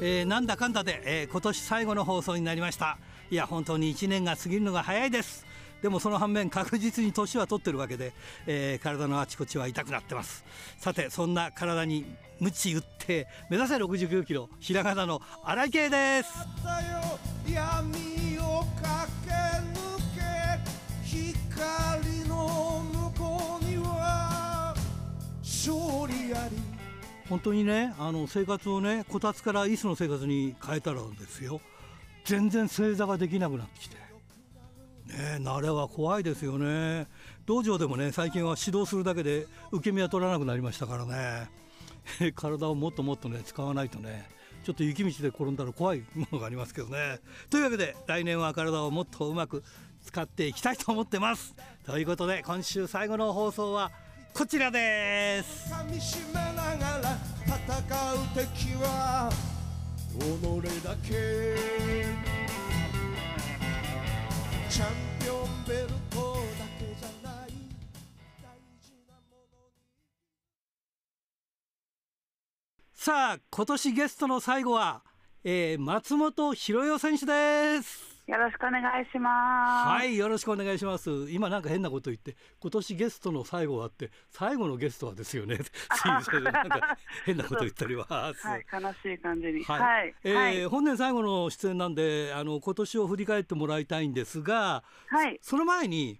えー、なんだかんだで、えー、今年最後の放送になりました。いや本当に1年が過ぎるのが早いです。でもその反面確実に年は取ってるわけで、えー、体のあちこちは痛くなってます。さてそんな体に鞭打って目指せ69キロひらがなの荒井圭です。本当にねあの生活をねこたつから椅子の生活に変えたらですよ。全然正座ができなくなってきて。ね慣れは怖いですよね。道場でもね最近は指導するだけで受け身は取らなくなりましたからね。体をもっともっとね使わないとねちょっと雪道で転んだら怖い ものがありますけどね。というわけで来年は体をもっとうまく使っていきたいと思ってます。ということで今週最後の放送はこちらです。噛みしめながら戦う敵は己だけ。チャンピオンベルトだけじゃない。大事なものに。さあ今年ゲストの最後は、えー、松本博代選手ですよろしくお願いします。はい、よろしくお願いします。今なんか変なこと言って、今年ゲストの最後はって、最後のゲストはですよね。すいません、なんか変なこと言っております。はい、悲しい感じに。はい。はい、えーはい、本年最後の出演なんで、あの今年を振り返ってもらいたいんですが、はい。その前に、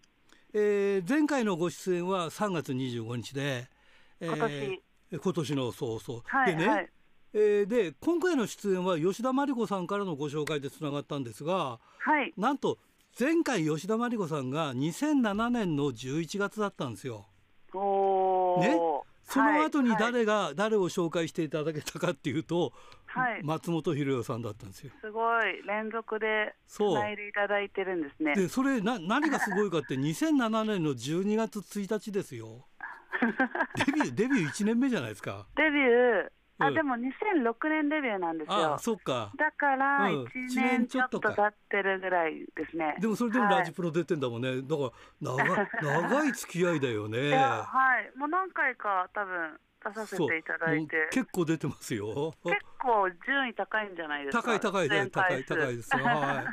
えー、前回のご出演は3月25日で、えー、今年今年のそうそう。はい、でね。はいえー、で今回の出演は吉田真理子さんからのご紹介でつながったんですが、はい、なんと前回吉田真理子さんが2007年の11月だったんですよ。ね、その後に誰が、はい、誰を紹介していただけたかっていうと、はい、松本博代さんだったんですよ。すごい連続でつないでいただいてるんですね。でそれな何がすごいかって2007年の12月1日ですよ。デビューデビュー1年目じゃないですか。デビューあ、でも2006年デビューなんですよ。あそっか。だから1年ちょっと経ってるぐらいですね。でもそれでもラジプロ出てんだもんね。だから長 長い付き合いだよね。はい。もう何回か多分出させていただいて。結構出てますよ。結構順位高いんじゃないですか。高い高いね高い高いですよ。はい。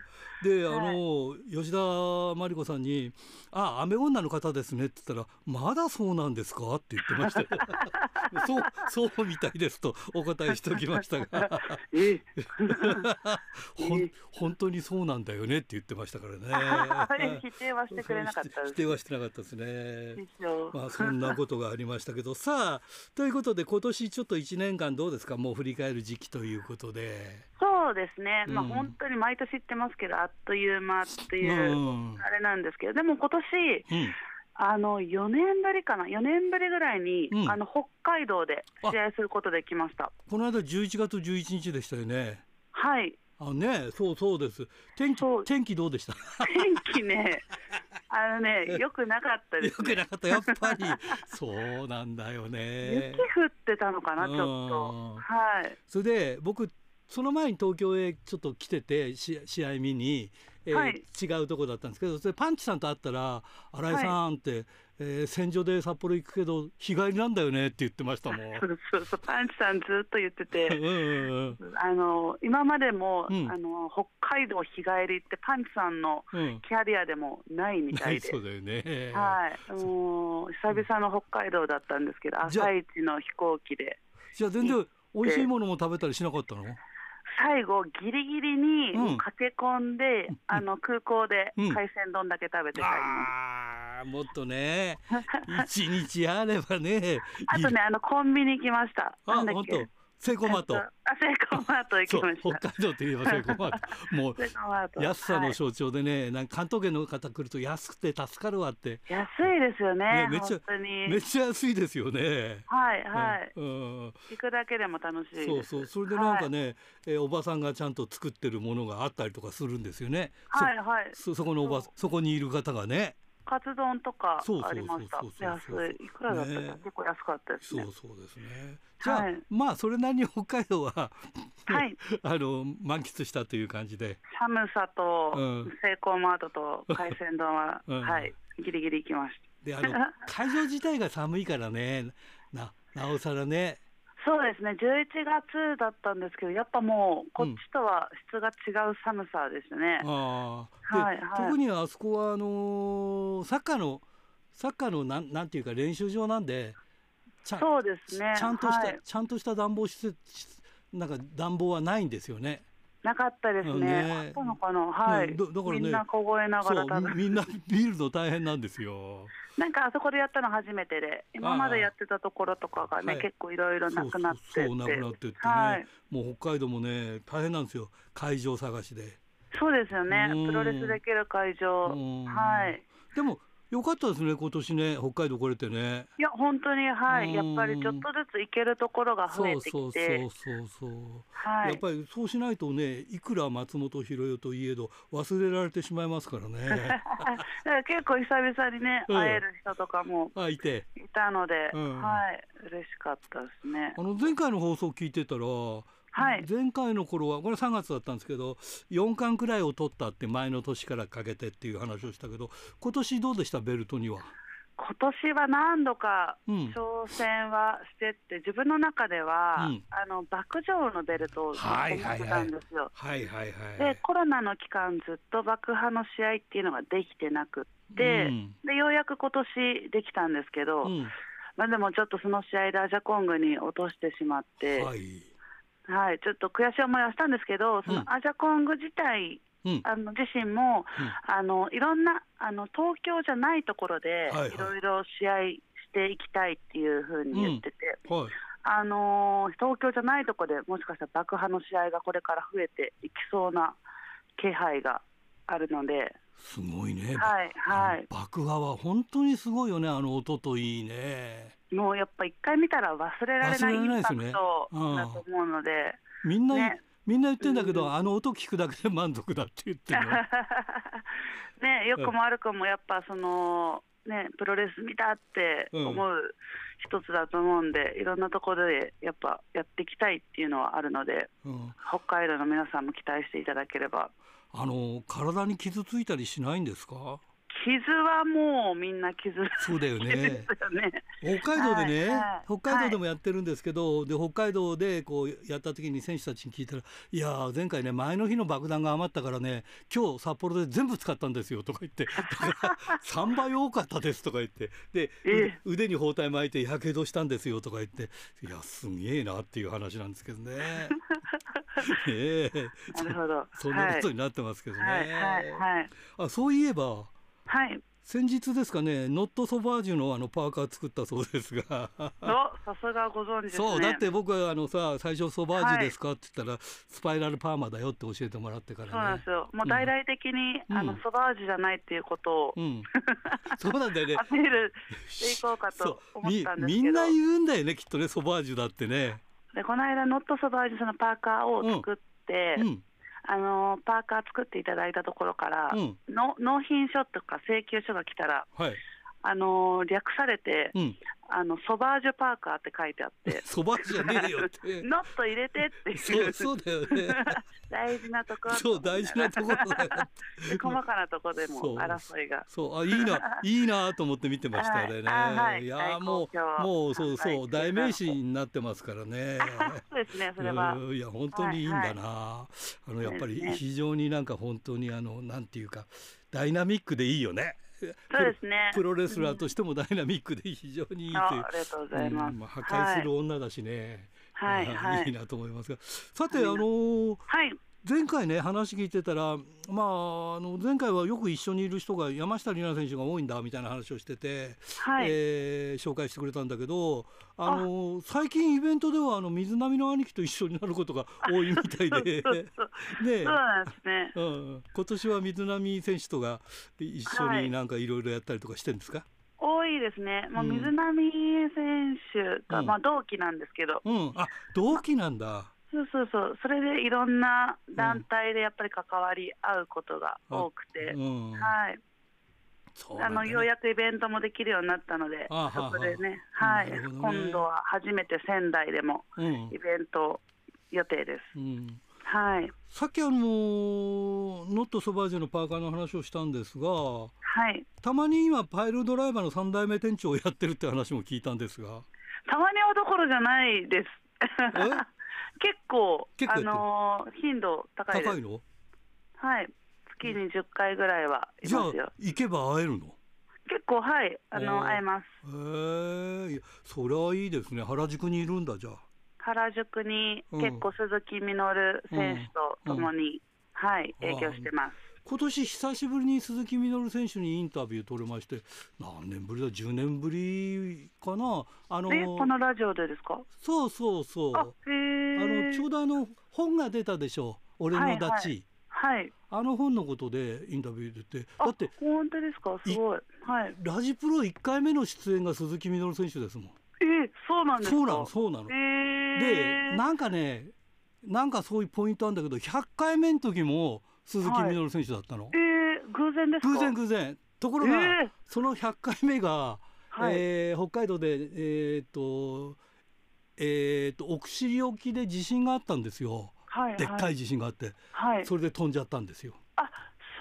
であの、吉田真理子さんに「あ雨女の方ですね」って言ったら「まだそうなんですか?」って言ってました そうそうみたいですとお答えしておきましたが。ほん本当にそうなんだよね？って言ってましたからね。否定はしてくれなかった否定はしてなかったですね。まあそんなことがありましたけど。さあということで今年ちょっと1年間どうですか？もう振り返る時期ということで。そうですね、まあ、本当に毎年言ってますけど、あっという間っていう、あれなんですけど、でも今年、うん、あの4年ぶりかな、4年ぶりぐらいに、うん、あの北海道で試合することできましたこの間、11月11日でしたよね。はいあね、そうそうです。天気天気どうでした？天気ね、あのね、よくなかったです、ね、よくなかった、やっぱり。そうなんだよね。雪降ってたのかな、ちょっと。はい。それで、僕その前に東京へちょっと来てて試合見に、えーはい、違うとこだったんですけどそれパンチさんと会ったら「新井さん」って、はい、えー、戦場で札幌行くけど日帰りなんだよね」って言ってましたもん。そうそうそう。パンチさんずっと言っててあの今までも、うん、あの北海道日帰りってパンチさんのキャリアでもないみたいで、うん、そうだよね。はい。もう久々の北海道だったんですけど朝一の飛行機で。じゃあ全然美味しいものも食べたりしなかったの？最後ギリギリに駆け込んで、うん、あの空港で海鮮丼だけ食べて帰ります、うん、もっとね。一日あればね。あとねあのコンビニ行きました。あ本当セイコーマート。あ、セイコーマート行きました。北海道といえば セイコーマート。もう安さの象徴でね、はい、なんか関東圏の方来ると安くて助かるわって。安いですよね。ねめっちゃめっちゃ安いですよね。はいはい。うん。行くだけでも楽しいそうそう。それでなんかね、はい、えおばさんがちゃんと作ってるものがあったりとかするんですよね。はいはい。そそこのおばそこにいる方がね。カツ丼とかありました。安い。いくらだったか、ね、結構安かったですね。そうそうですね。じゃあ、はい、まあそれなりに北海道ははい、あの満喫したという感じで。寒さと、うん、セイコーマートと海鮮丼は、うん、はい。ギリギリ行きましであの会場自体が寒いからね。ななおさらねそうですね、11月だったんですけど、やっぱもう、こっちとは質が違う寒さですね。うん、あはい、はい、特にあそこはあのー、サッカーの、サッカーのなんなんていうか、練習場なんで、そうですね。ちゃんとした、はい、ちゃんとした暖房施設、なんか暖房はないんですよね。なかったですね。ねあったのかな？はい。だからね、みんな凍えながらみんなビールの大変なんですよ。なんかあそこでやったの初めてで、今までやってたところとかがね、結構いろいろなくなってそうなくなってってね、はい、もう北海道もね大変なんですよ。会場探しで。そうですよね。プロレスできる会場。はい。でもよかったですね、今年ね、北海道来れてね。いや、本当に、はい、やっぱりちょっとずつ行けるところが増えてきて。そうそうそうそう。はい、やっぱりそうしないとね、いくら松本博代といえど、忘れられてしまいますからね。結構久々にね、会える人とかも。いて。いたので、うん、はい、嬉しかったですね。あの前回の放送聞いてたら。はい、前回の頃はこれ3月だったんですけど4冠くらいを取ったって前の年からかけてっていう話をしたけど今年どうでした？ベルトには。今年は何度か挑戦はしてって、うん、自分の中では、うん、あの爆上のベルトを持ってたんですよ。でコロナの期間ずっと爆破の試合っていうのができてなくって、うん、でようやく今年できたんですけど、まあ、でもちょっとその試合でアジャコングに落としてしまって。はいはい、ちょっと悔しい思いはしたんですけど、そのアジャコング自体、うん、あの自身も、うん、あのいろんなあの東京じゃないところで、いろいろ試合していきたいっていうふうに言ってて、うん。はい、あの東京じゃないところでもしかしたら爆破の試合がこれから増えていきそうな気配があるので。すごいね。はいはい。爆破は本当にすごいよね。あの音といいね。もうやっぱ一回見たら忘れられないインパクトだと思うので、みんな、ね、みんな言ってんだけど、うん、あの音聞くだけで満足だって言ってる ねよくも悪くもやっぱそのねプロレス見たって思う一つだと思うんで、いろんなところでやっぱやっていきたいっていうのはあるので、うん、北海道の皆さんも期待していただければあの体に傷ついたりしないんですか？傷はもうみんな傷そうだよね。ね、北海道でね、はいはい、北海道でもやってるんですけど、はい、で北海道でこうやった時に選手たちに聞いたら「いや前回ね前の日の爆弾が余ったからね今日札幌で全部使ったんですよ」とか言って「3倍多かったです」とか言ってで、腕に包帯巻いてやけどしたんですよとか言っていやすげえなっていう話なんですけどね。ええなるほどそんなことになってますけどね。はいはいはい、あそういえばはい。先日ですかね、ノットソバージュのあのパーカー作ったそうですが。さすがご存知、ね、そう、だって僕はあのさ、最初ソバージュですかって言ったら、スパイラルパーマだよって教えてもらってから、ね、そうなんですよ。もう大々的に、うん、あのソバージュじゃないっていうことを、うん、そうなんだよね。アピールしていこうかと思ったんですみんな言うんだよね、きっとね、ソバージュだってね。で、この間ノットソバージュそのパーカーを作って。うん。あのパーカー作っていただいたところから、うん、の納品書とか請求書が来たら、はい、あの略されて、うん、あのソバージュパーカーって書いてあって ソバージュじゃねえよって。ノット入れてっていう。そうそうだよね。大事なところ。そう大事なところだよ細かなところでも争いが。そうあいいないいなと思って見てましたね、はい。はい、いやもうもうそうそう代名詞になってますからね。そうですねそれは。いや本当にいいんだな、はい、あのやっぱり非常になんか本当にあのなんていうかダイナミックでいいよねそうですね。プロレスラーとしてもダイナミックで非常にいいという。ありがとうございます。うん、まあ、破壊する女だしね。はい、はい、いいなと思いますが。さて、あのー、はい。前回ね話聞いてたら、まあ、あの前回はよく一緒にいる人が山下里奈選手が多いんだみたいな話をしてて、はい、えー、紹介してくれたんだけどあの最近イベントではあの水波の兄貴と一緒になることが多いみたいで。ね。そうですね、うん、今年は水波選手とが一緒になんかいろいろやったりとかしてるんですか、はい多いですね、まあ、水波選手が、うん、まあ、同期なんですけど、うん、あ同期なんだ。そうそうそう、それでいろんな団体でやっぱり関わり合うことが多くて、うん、はい。あのようやくイベントもできるようになったので、そこでね、はい、ね、今度は初めて仙台でもイベント予定です。うんはい。さっきあのノットソバージュのパーカーの話をしたんですが、はい。たまに今パイルドライバーの三代目店長をやってるって話も聞いたんですが。たまにはどころじゃないです。結構結構あのー、頻度高い高いの？はい。月に10回ぐらいはいますよ。じゃあ行けば会えるの？結構はいあの会えます。へえそれはいいですね。原宿にいるんだじゃあ。原宿に結構鈴木みのる選手とともに、うんうん、はい営業してます。今年久しぶりに鈴木みのる選手にインタビュー取れまして何年ぶりだ？10年ぶりかな？あのこのラジオでですか？そうそうそう。あのちょうどあの本が出たでしょ？う俺のダチ、はい、はい、あの本のことでインタビュー出て。だって本当ですか？すごい。はい。ラジプロ1回目の出演が鈴木みのる選手ですもん。えー、そうなんですか？そうなのそうなの、えー、でなんかねなんかそういうポイントあるんだけど100回目の時も鈴木みのる選手だったの、はい、えー、偶然です偶然偶然。ところが、えー、その100回目が、はい、えー、北海道でえー、っとえー、っと奥尻沖で地震があったんですよ、はいはい、でっかい地震があって、はい、それで飛んじゃったんですよ。あ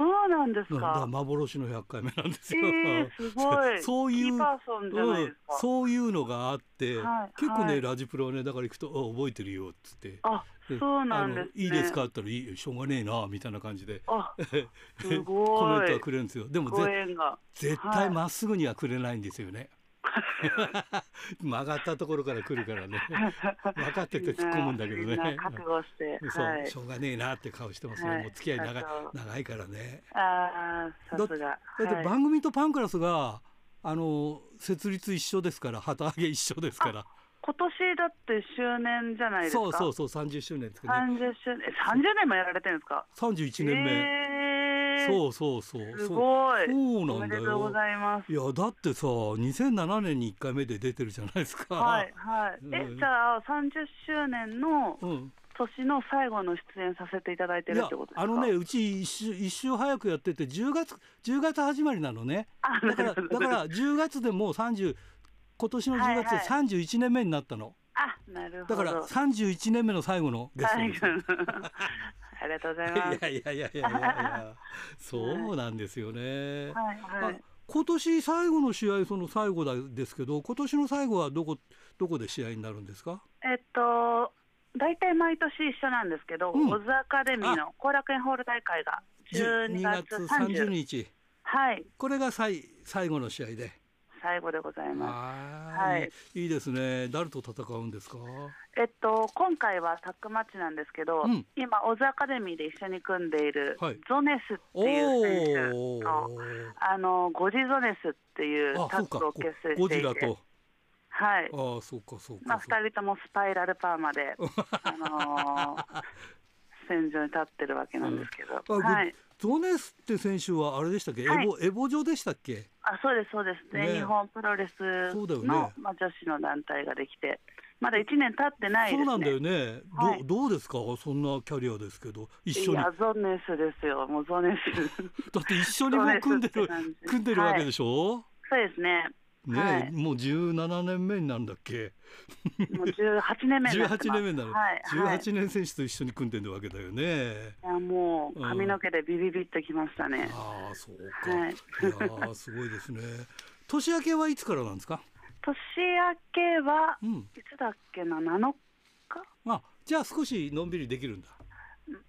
そうなんですか。幻の100回目なんですよ。えー、すごい。そういう、うん、そういうのがあって、はい、結構ね、はい、ラジプロはねだから行くと覚えてるよっつって。あ、そうなんです、ね、いいですかって言ったらいいしょうがねえなみたいな感じで。あ、すごい。コメントはくれるんですよ。でも絶対まっすぐにはくれないんですよね。曲がったところから来るからね。分かってて突っ込むんだけどね。覚悟して、そう、はい、しょうがねえなって顔してますね、はい、もう付き合い長い長いからね。ああさすが。だって番組とパンクラスがあの設立一緒ですから旗揚げ一緒ですから。今年だって周年じゃないですか？そうそうそう30周年ですけど、ね、30周年30年もやられてるんですか？31年目、えーそうそうそう。すごい。そうなんだよ。いやだってさ2007年に1回目で出てるじゃないですか。はいはい、えじゃあ30周年の、年の最後の出演させていただいてるってことですか？あのねうち一週一週早くやってて10月10月始まりなのね。だからだから10月でもう30今年の10月で31年目になったの、あなるほど。だから31年目の最後のゲストですありがとうございます。いやいやいやいやいや。そうなんですよね。はい。はい。今年最後の試合その最後ですけど今年の最後はどこどこで試合になるんですか？えっと大体毎年一緒なんですけど、うん、オズアカデミーの後楽園ホール大会が12月30日。はい。これが最最後の試合で最後でございます。はい、いいですね。誰と戦うんですか？えっと今回はタックマッチなんですけど、うん、今オズアカデミーで一緒に組んでいるゾネスっていう選手と、あのゴジゾネスっていうタッグを結成していて。はい。ああ、そうか、そうか。まあ、二人ともスパイラルパーマで、あのー、戦場に立ってるわけなんですけど。はい。ゾネスって選手はあれでしたっけ、はい、エボエボ女でしたっけ？あそうですそうですね、日本プロレスの、ね、まあ、女子の団体ができてまだ1年経ってない、ね、そうなんだよね、はい、どどうですか？そんなキャリアですけど。一緒に。いやゾネスですよ。もうゾネス。だって一緒にも組んでる組んでるわけでしょ、はい、そうですねね、はい、もう17年目になんだっけ？もう18年目にな18年目になる、はい、18年選手と一緒に組んでるわけだよね。いやもう髪の毛でビビビッときましたね、うん、ああそうか、はい、いやすごいですね。年明けはいつからなんですか？年明けは、うん、いつだっけな？7日？あじゃあ少しのんびりできるんだ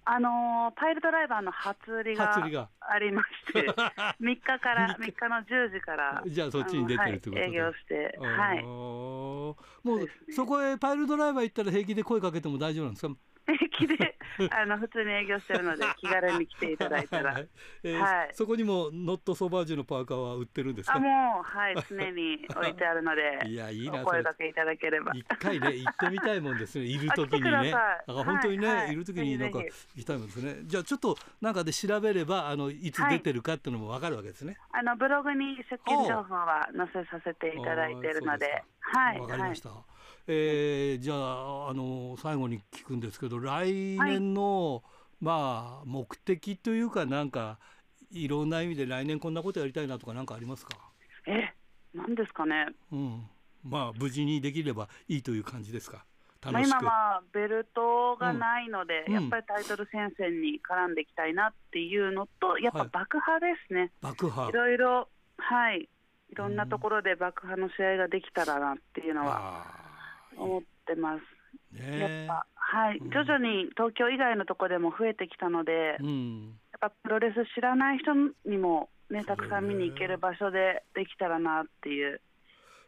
あのー、パイルドライバーの初売りがありまして 3日から3日。の10時からじゃあそっちに出てるってことで、はい、営業してはい。もう、ね、そこへパイルドライバー行ったら平気で声かけても大丈夫なんですか？気であの普通に営業してるので 気軽に来ていただいたら、はい。えーはい、そこにもノットソバージュのパーカーは売ってるんですか？あもうはい常に置いてあるので いやいいなお声掛けいただければ。一回ね行ってみたいもんですね いる時にね。あ本当にね、はいはい、いる時になんか行きたいもんですね。じゃあちょっとなんかで調べればあのいつ出てるかっていうのもわかるわけですね、あのブログに出勤情報は載せさせていただいているので。はいわかりました、はいえー、じゃああの最後に聞くんですけど来年の、はい、まあ目的というかなんかいろんな意味で来年こんなことやりたいなとか何かありますか？え何ですかね、うん、まあ無事にできればいいという感じですか？まあ、今はベルトがないので、うん、やっぱりタイトル戦線に絡んでいきたいなっていうのと、やっぱ爆破ですね、はい、爆破。いろいろ、はい、いろんなところで爆破の試合ができたらなっていうのは思ってます。ね、やっぱはい、うん、徐々に東京以外のところでも増えてきたので、うん、やっぱプロレス知らない人にも、ね、たくさん見に行ける場所でできたらなっていう。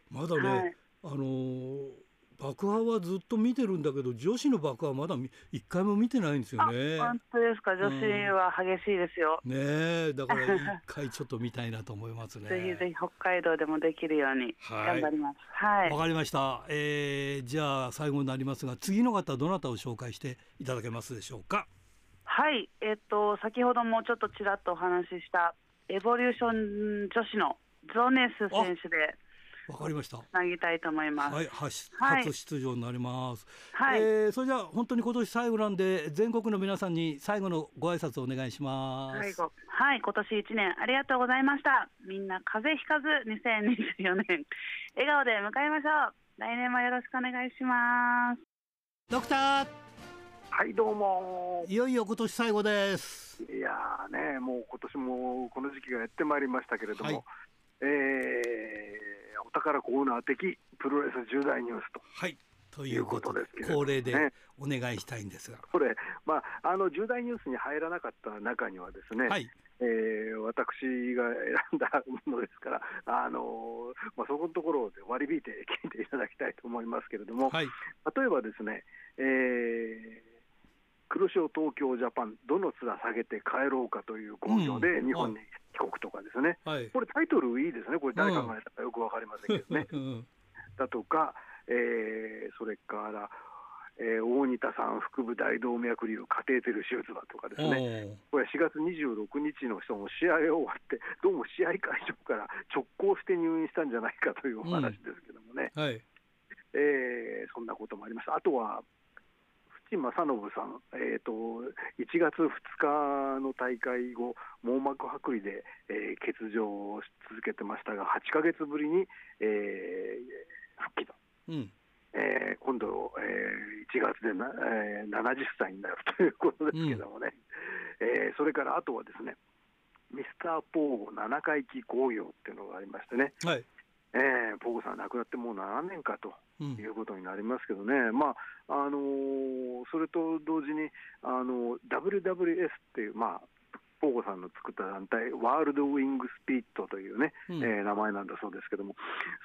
まだね、はい、あのー爆破はずっと見てるんだけど女子の爆破まだ一回も見てないんですよね。本当ですか女子は激しいですよ。うん、ねだから一回ちょっと見たいなと思いますね。ぜひぜひ北海道でもできるように頑張ります。はい。わ、はい、かりました。えー、じゃあ最後になりますが次の方どなたを紹介していただけますでしょうか？はいえっ、と先ほどもちょっとちらっとお話ししたエボリューション女子のゾネス選手で。わかりました。つなぎたいと思います。はい、初出場になります。はい、えー、それじゃあ本当に今年最後なんで全国の皆さんに最後のご挨拶をお願いします。最後、はい、今年一年ありがとうございました。みんな風邪ひかず2024年笑顔で迎えましょう。来年もよろしくお願いします。ドクター。はいどうもいよいよ今年最後ですいやねもう今年もこの時期がやってまいりましたけれども、はい、えーお宝コーナー的プロレス重大ニュースと。はい。ということで恒例でお願いしたいんですが、これ、まあ、あの重大ニュースに入らなかった中にはですね、はい、えー、私が選んだものですから、あのまあ、そこのところで割り引いて聞いていただきたいと思いますけれども、はい、例えばですね、えー、黒潮東京ジャパン、どの面下げて帰ろうかという工業で日本に帰国とかですね、はい、これ、タイトルいいですね、これ、誰考えたかよく分かりませんけどね。うん、だとか、えー、それから、えー、大仁田さん腹部大動脈瘤カテーテル手術だとかですね、これ4月26日の人も試合が終わって、どうも試合会場から直行して入院したんじゃないかというお話ですけどもね、うんはい、えー、そんなこともありました。あとは淵正信さん、えーと、1月2日の大会後、網膜剥離で、えー、欠場をし続けてましたが、8か月ぶりに、えー、復帰と。うん。えー、今度、えー、1月でな、えー、70歳になるということですけどもね、うん、えー、それからあとはですね、ミスターポーゴ7回忌工業っていうのがありましてね、はいえー、ポーゴさん亡くなってもう7年かということになりますけどね、うん、まああのー、それと同時にあの WWS っていう、まあ、ポーゴさんの作った団体、ワールドウィングスピートというね、うん、えー、名前なんだそうですけども、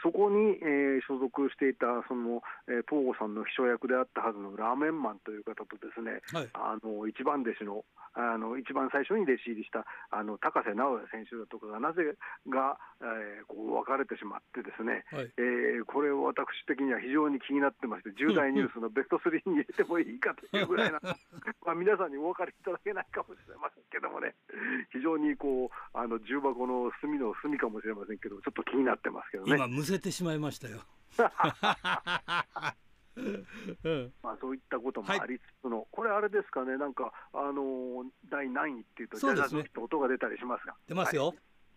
そこに、えー、所属していたその、えー、ポーゴさんの秘書役であったはずのラーメンマンという方とですね、はい、あの一番弟子のあの一番最初に弟子入りしたあの高瀬直哉選手だとかがなぜが、えー、こう別れてしまってですね、はい、えー、これを私的には非常に気になってまして重大ニュースのベスト3に入れてもいいかというぐらいな まあ皆さんにお分かりいただけないかもしれませんけどもね 非常にこうあの重箱の隅の隅かもしれませんけどちょっと気になってますけどね。今むせてしまいましたよ。まあ、そういったこともありつつの、はい、これ、あれですかね、なんか、あのー、第何位っていうと、じゃじゃっと音が出たりしますが、出ますよ、はい、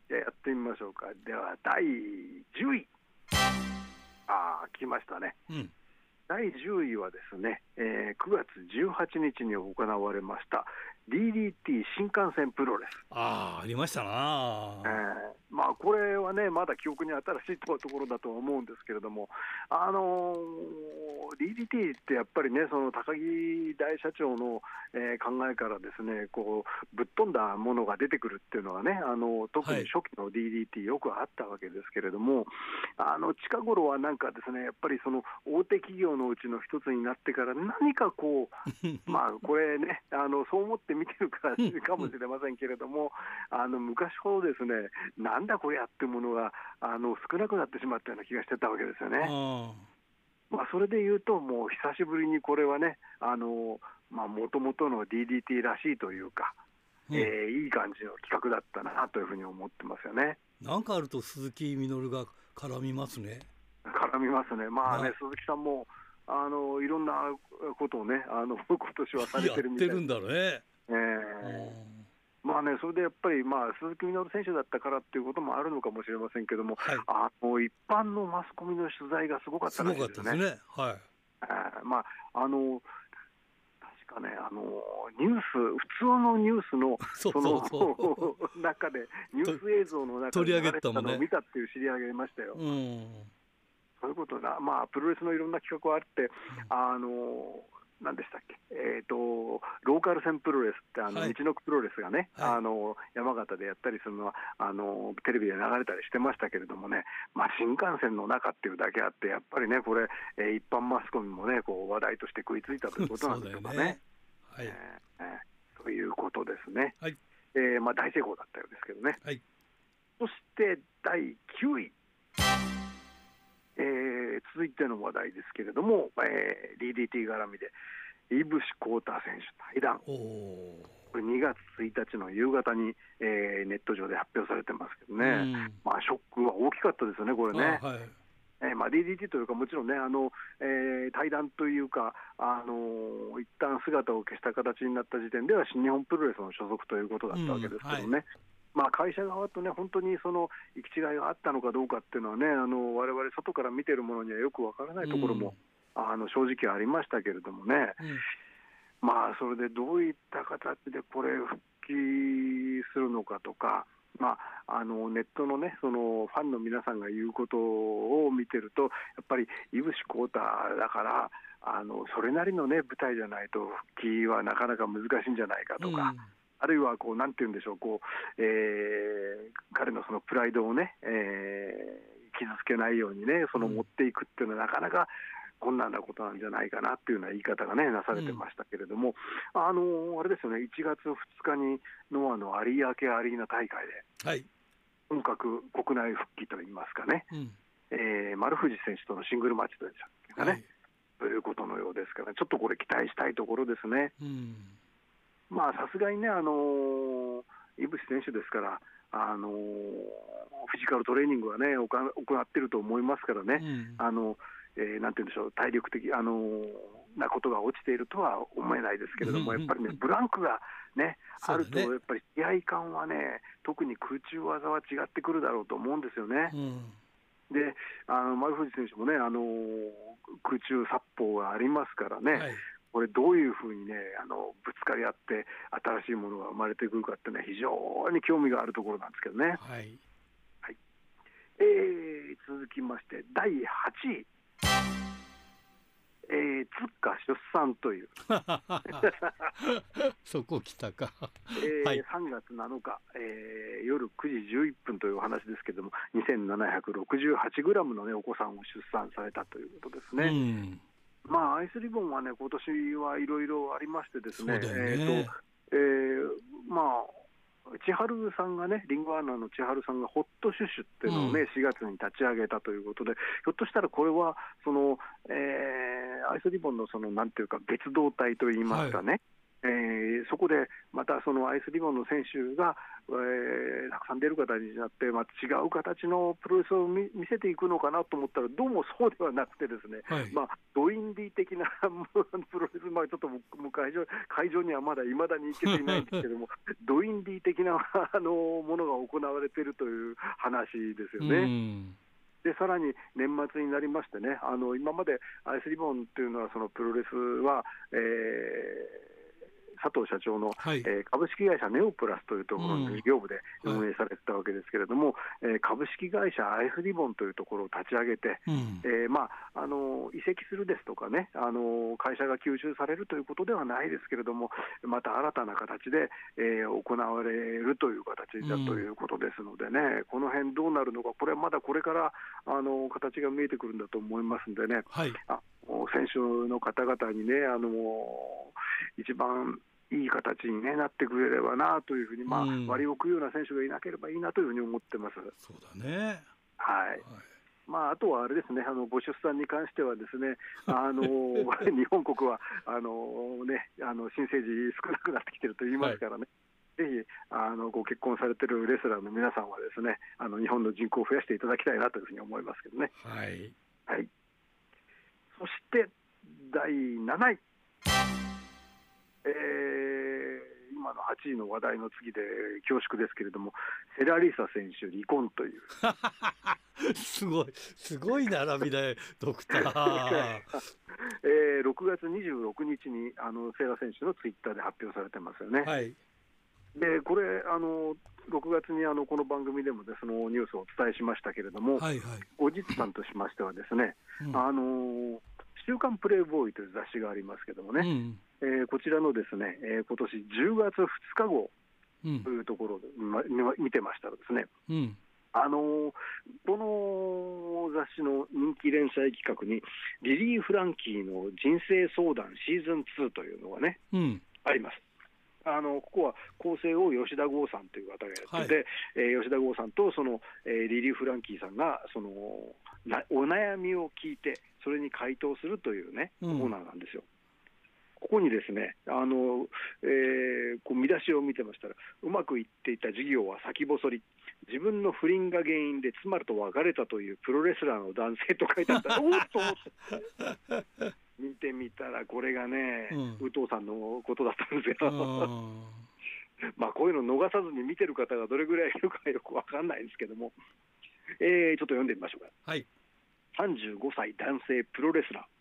じゃやってみましょうか、では、第10位、ああ、来ましたね。うん第10位はですね、えー、9月18日に行われました DDT 新幹線プロレス。ああ、ありましたな、えー、まあ、これはね、まだ記憶に新しいところだと思うんですけれども、あのー、DDT ってやっぱりね、その高木大社長の、えー、考えからですね、こうぶっ飛んだものが出てくるっていうのはね、あの特に初期の DDT、よくあったわけですけれども、はい、あの近頃はなんかですね、やっぱりその大手企業のうちの一つになってから、何かこう、まあこれね、あのそう思ってって見てるからかもしれませんけれども、あの昔ほどですね、なんだこれやってものがあの少なくなってしまったような気がしてたわけですよね。まあ、それでいうと、もう久しぶりにこれはね、もともとの DDT らしいというか、うん、えー、いい感じの企画だったなというふうに思ってますよね。なんかあると鈴木みのるが絡みますね。絡みますね。まあね、鈴木さんもあのいろんなことをね、あの今年はされてるみたいやってるんだろうね。えー、まあね、それでやっぱり、まあ、鈴木みのる選手だったからっていうこともあるのかもしれませんけども、はい、あの一般のマスコミの取材がすごかったらしいですね。すね。はい。あまああの確かねあのニュース普通のニュースの その 中でニュース映像の中で取り上げたのを見たっていう知り合いがいましたよ。うん。そういうことだ、まあ、プロレスのいろんな企画はあって、あの何でしたっけ、えーと、ローカル線プロレスってあの、はい、道のくプロレスがね、はい、あの山形でやったりするのはあのテレビで流れたりしてましたけれどもね、まあ、新幹線の中っていうだけあってやっぱりねこれ、えー、一般マスコミもねこう話題として食いついたということなんでしょうかね。はい、えー、ということですね。はいえーまあ、大成功だったようですけどね。はい、そして第9位。えー、続いての話題ですけれども、えー、DDT 絡みで、井伏浩太選手対談、これ2月1日の夕方に、えー、ネット上で発表されてますけどね、まあ、ショックは大きかったですよね、これね。えーまあ、DDT というか、もちろんね、あのえー、対談というか、あのー、一旦姿を消した形になった時点では、新日本プロレスの所属ということだったわけですけどね、うんはい、まあ、会社側とね、本当にその行き違いがあったのかどうかっていうのはね、われわれ外から見てるものにはよくわからないところも、うん、あの正直ありましたけれどもね、うん、まあ、それでどういった形でこれ、復帰するのかとか、まあ、あのネットの,、ね、そのファンの皆さんが言うことを見てると、やっぱり井伏浩太だから、あのそれなりの、ね、舞台じゃないと復帰はなかなか難しいんじゃないかとか。うんあるいはこうなんて言うんでしょうこう、えー、彼のそのプライドをね、えー、傷つけないようにねその持っていくっていうのはなかなか困難なことなんじゃないかなっていうような言い方がねなされてましたけれども、うん、あのあれですよね1月2日にノアの有明アリーナ大会で、はい、本格国内復帰といいますかね、うん、えー、丸藤選手とのシングルマッチというかね、はい、ということのようですから、ちょっとこれ期待したいところですね。うん。まあさすがにね、あの井渕選手ですから、あのフィジカルトレーニングはね行ってると思いますからね、うん、あのえー、なんて言うんでしょう、体力的、あのなことが落ちているとは思えないですけれども、やっぱりね、ブランクがね、あると、やっぱり試合感はね、特に空中技は違ってくるだろうと思うんですよね。うん。であの丸藤選手もね、あの空中殺法がありますからね、はい、これ、どういうふうにねあのぶつかり合って、新しいものが生まれてくるかっていうのは、非常に興味があるところなんですけどね。はい、はい、えー、続きまして、第8位。えー、つっか出産という。そこ来たか、えーはい、3月7日、えー、夜9時11分というお話ですけれども2768グラムの、ね、お子さんを出産されたということですね。うんまあ、アイスリボンはね、今年はいろいろありましてですね、ね。えーとえー、まあ、千春さんがね、リンゴアナの千春さんがホットシュシュっていうのをね、うん、4月に立ち上げたということで、ひょっとしたらこれは、その、えー、アイスリボンのその、なんていうか、別動体といいますかね、はいえー、そこでまたそのアイスリボンの選手が、えー、たくさん出る形になって、まあ、違う形のプロレスを見せていくのかなと思ったら、どうもそうではなくて、ですね、はい、まあ、ドインディ的な プロレス、まあ、ちょっとも会場会場にはまだいまだに行けていないんですけども、ドインディ的なあのものが行われているという話ですよね。でさらに年末になりましてね、あの今までアイスリボンっていうのは、そのプロレスは、えー佐藤社長の、はい、えー、株式会社ネオプラスというところの事業部で運営されてたわけですけれども、うんはい、えー、株式会社アイスリボンというところを立ち上げて、うん、えー、まあ、あの移籍するですとかねあの、会社が吸収されるということではないですけれども、また新たな形で、えー、行われるという形だということですのでね、うん、この辺どうなるのか、これはまだこれからあの形が見えてくるんだと思いますんでね。はい。あ選手の方々にね、あの一番いい形に、ね、なってくれればなというふうに、まあ、割を食うような選手がいなければいいなというふうに思ってます。そうだねはい、はいまあ、あとはあれですね、あのご出産に関しては、ですね あの 日本国はあの、ね、あの新生児少なくなってきてると言いますからね、はい、ぜひあのご結婚されてるレスラーの皆さんは、ですねあの日本の人口を増やしていただきたいなというふうに思いますけどね。はい、はい、そして第7位。えー、今の8位の話題の次で恐縮ですけれども、セラリサ選手、離婚という。すごい、すごい並びだよ、ドクター。えー、6月26日にあのセラ選手のツイッターで発表されてますよね。はい、でこれあの6月にあのこの番組でもでそのニュースをお伝えしましたけれども、はいはい、後日談としましてはですね、うん、あの週刊プレイボーイという雑誌がありますけどもね、うん、えー、こちらのですね、えー、今年10月2日号というところで、うんま、見てましたらですね、うん、あのこの雑誌の人気連載企画に、リリー・フランキーの人生相談シーズン2というのがね、うん、あります。あのここは構成を吉田剛さんという方がやってて、はい、えー、吉田剛さんとその、えー、リリー・フランキーさんがそのなお悩みを聞いて、それに回答するというね、コーナーなんですよ。ここにですね、あのえー、こう見出しを見てましたら、うまくいっていた事業は先細り、自分の不倫が原因で妻と別れたというプロレスラーの男性と書いてあった、おっと思って。見てみたら、これがね、うん、武藤さんのことだったんですよ。まあこういうの逃さずに見てる方がどれぐらいいるかよく分かんないんですけども、えー、ちょっと読んでみましょうか。はい、35歳男性プロレスラー。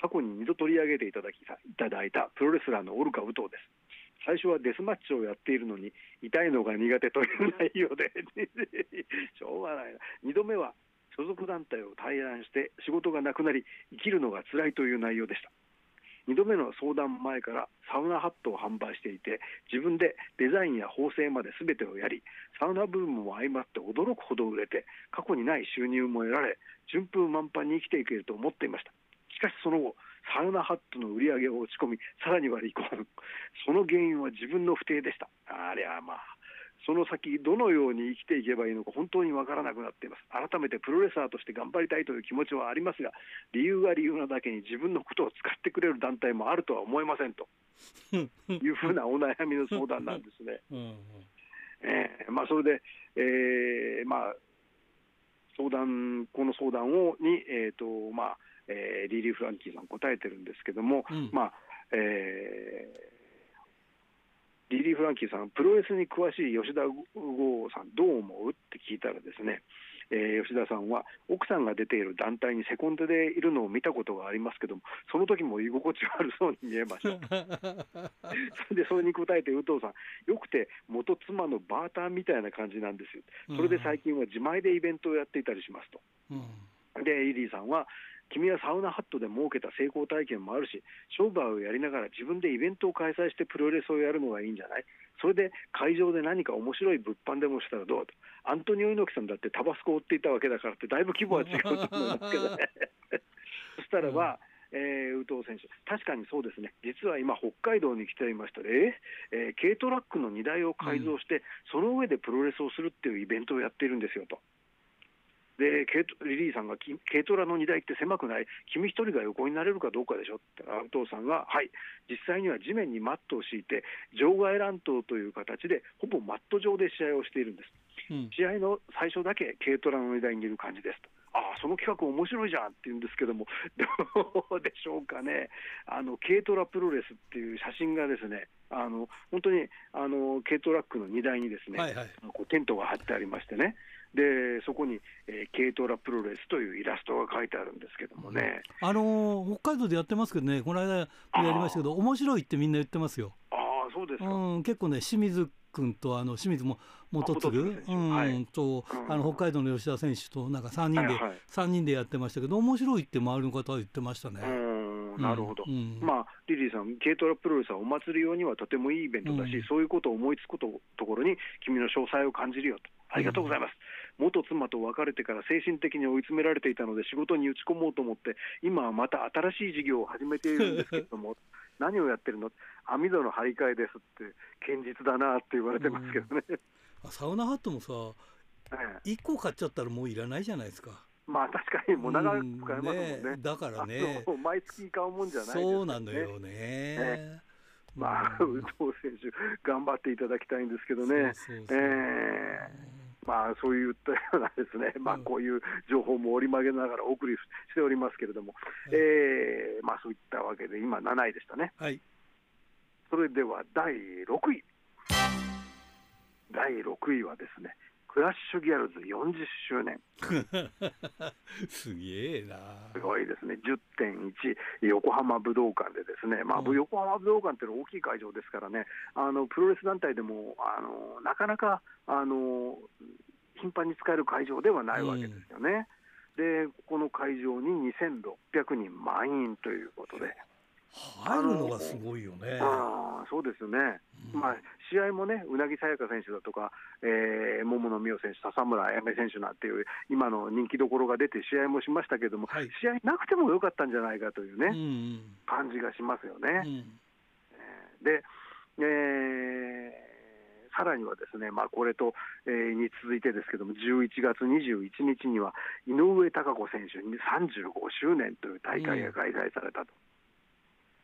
過去に2度取り上げていただきいただいたプロレスラーのオルカ・武藤です。最初はデスマッチをやっているのに痛いのが苦手という内容で しょうがないな。2度目は所属団体を退団して仕事がなくなり生きるのが辛いという内容でした。2度目の相談前からサウナハットを販売していて自分でデザインや縫製まで全てをやりサウナブームも相まって驚くほど売れて過去にない収入も得られ順風満帆に生きていけると思っていました。しかしその後サウナハットの売り上げを落ち込み、さらには離婚、その原因は自分の不定でした。あれはまあその先、どのように生きていけばいいのか、本当に分からなくなっています。改めてプロレスラーとして頑張りたいという気持ちはありますが、理由が理由なだけに自分のことを使ってくれる団体もあるとは思えませんというふうなお悩みの相談なんですね。えーまあ、それで、えーまあ、相談この相談をに、えーとまあえー、リリー・フランキーさん答えてるんですけども、うん、まあえー、リリー・フランキーさん、プロレスに詳しい吉田剛さん、どう思うって聞いたらですね、えー、吉田さんは奥さんが出ている団体にセコンドでいるのを見たことがありますけどもその時も居心地悪そうに見えました。それでそれに答えて武藤さんよくて元妻のバーターみたいな感じなんですよ。それで最近は自前でイベントをやっていたりしますと、うん、でリリーさんは君はサウナハットで設けた成功体験もあるし商売をやりながら自分でイベントを開催してプロレスをやるのがいいんじゃない？それで会場で何か面白い物販でもしたらどうと。アントニオ猪木さんだってタバスコを売っていたわけだからってだいぶ規模は違うと思いますけどね。そしたらば、えー、宇藤選手、確かにそうですね、実は今、北海道に来ていましたえー、軽トラックの荷台を改造して、うん、その上でプロレスをするっていうイベントをやっているんですよと。でリリーさんが軽トラの荷台って狭くない、君一人が横になれるかどうかでしょ？って、お父さんが、はい、実際には地面にマットを敷いて、場外乱闘という形で、ほぼマット上で試合をしているんです。うん、試合の最初だけ軽トラの荷台にいる感じですと。ああ、その企画面白いじゃんって言うんですけども、どうでしょうかね、あの軽トラプロレスっていう写真がですね、あの本当にあの軽トラックの荷台にですね、はいはい、こうテントが張ってありましてね、でそこに、えー、軽トラプロレスというイラストが書いてあるんですけどもね、あのー、北海道でやってますけどね、この間やりましたけど、面白いってみんな言ってますよ。ああ、そうですか、うん、結構ね、清水君とあの清水も元次、うん、はい、と、あの北海道の吉田選手となんか3人で、はいはい、3人でやってましたけど、面白いって周りの方は言ってましたね。なるほど、うん、まあ、リリーさん、軽トラプロレスはお祭り用にはとてもいいイベントだし、うん、そういうことを思いつくことところに、君の詳細を感じるよと、ありがとうございます。元妻と別れてから精神的に追い詰められていたので仕事に打ち込もうと思って今はまた新しい事業を始めているんですけれども 何をやってるの？網戸の張り替えですって堅実だなって言われてますけどね、うん、サウナハットもさ、ええ、1個買っちゃったらもういらないじゃないですか。まあ確かにもう長く買えますもんね。うん、ねだからね。毎月買うもんじゃない、ね、そうなのよね。ねまあ、宇藤選手、頑張っていただきたいんですけどね。そうそうそうえーまあ、そういったようなですね、まあ、こういう情報も折り曲げながらお送りしておりますけれども、はい、えー、まあ、そういったわけで、今、7位でしたね。はい。それでは第6位。第6位はですねクラッシュギャルズ40周年。すげえな。すごいですね。10.1横浜武道館でですね、まあ、横浜武道館っていうのは大きい会場ですからね。あのプロレス団体でもあのなかなかあの頻繁に使える会場ではないわけですよね。うん、でこの会場に2600人満員ということで。入るのがすごいよね。あそうですよね、うん、まあ、試合もね、うなぎさやか選手だとか、えー、桃野美桜選手、笹村彩芽選手なんていう、今の人気どころが出て、試合もしましたけども、はい、試合なくてもよかったんじゃないかというね、うん、感じがしますよね。うん、で、えーさらにはですね、まあ、これと、えー、に続いてですけども、11月21日には、井上貴子選手に35周年という大会が開催されたと。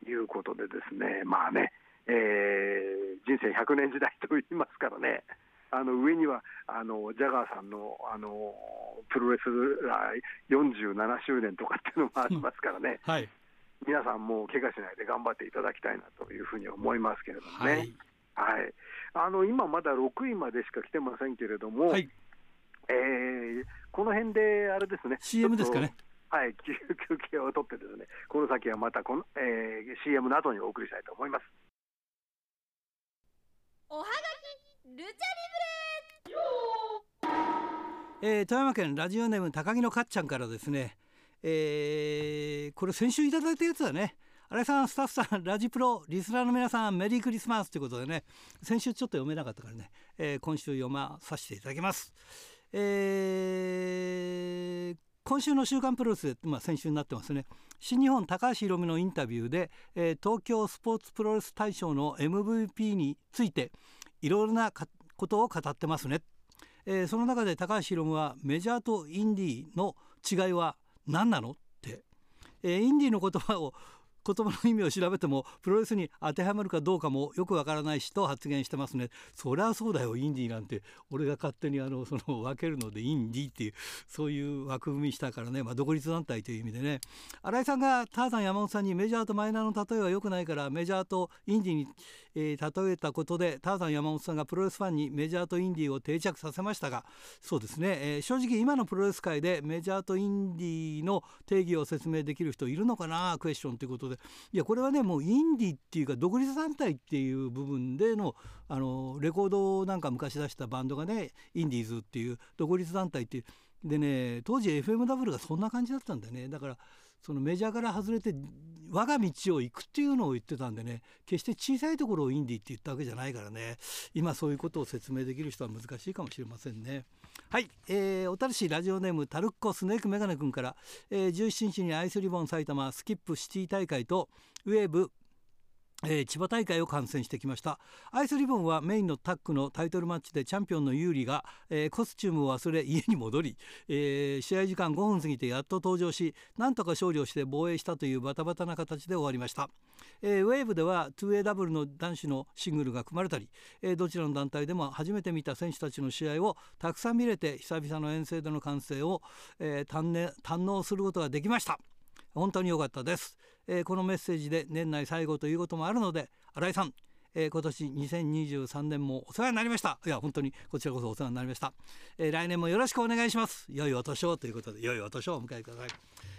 いうことでですね、まあね、えー、人生100年時代と言いますからね、あの上にはあのジャガーさんのあのプロレスラー47周年とかっていうのもありますからね、はい、皆さんも怪我しないで頑張っていただきたいなというふうに思いますけれどもね、はい、はい、あの今まだ6位までしか来てませんけれども、はい、えー、この辺であれですね、CM ですかね。はい、休憩を取ってですね、この先はまたこの、えー、CM の後にお送りしたいと思います。おはがきルチャリブレえー、富山県ラジオネーム高木のかっちゃんからですね、えー、これ先週いただいたやつだね。新井さん、スタッフさん、ラジプロ、リスナーの皆さん、メリークリスマスということでね、先週ちょっと読めなかったからね、えー、今週読まさせていただきます。えー今週の「週刊プロレス」まあ、先週になってますね。新日本高橋宏美のインタビューで、えー、東京スポーツプロレス大賞の MVP についていろいろなことを語ってますね、えー、その中で高橋宏美はメジャーとインディーの違いは何なのって、えー、インディーの言葉を言葉の意味を調べてもプロレスに当てはまるかどうかもよくわからないしと発言してますね。そりゃそうだよインディーなんて。俺が勝手にあの その分けるのでインディーっていうそういう枠組みしたからね、まあ、独立団体という意味でね。新井さんがターザン山本さんにメジャーとマイナーの例えは良くないからメジャーとインディーに、えー、例えたことでターザン山本さんがプロレスファンにメジャーとインディーを定着させましたがそうですね、えー、正直今のプロレス界でメジャーとインディーの定義を説明できる人いるのかな？クエスチョンということで。いやこれはねもうインディっていうか独立団体っていう部分でのあのレコードなんか昔出したバンドがねインディーズっていう独立団体っていうでね当時 FMW がそんな感じだったんだよね。だからそのメジャーから外れて我が道を行くっていうのを言ってたんでね決して小さいところをインディーって言ったわけじゃないからね今そういうことを説明できる人は難しいかもしれませんね。はい、えー、小樽市ラジオネームタルッコスネークメガネ君から、えー、17日にアイスリボン埼玉スキップシティ大会とウェーブえー、千葉大会を観戦してきました。アイスリボンはメインのタッグのタイトルマッチでチャンピオンの有利が、えー、コスチュームを忘れ家に戻り、えー、試合時間5分過ぎてやっと登場しなんとか勝利をして防衛したというバタバタな形で終わりました、えウェーブでは 2A ダブルの男子のシングルが組まれたり、えどちらの団体でも初めて見た選手たちの試合をたくさん見れて久々の遠征での観戦を、え堪能することができました。本当に良かったです、えー、このメッセージで年内最後ということもあるので新井さんえー、今年2023年もお世話になりました。いや本当にこちらこそお世話になりました、えー、来年もよろしくお願いします。良いお年をということで良いお年をお迎えください、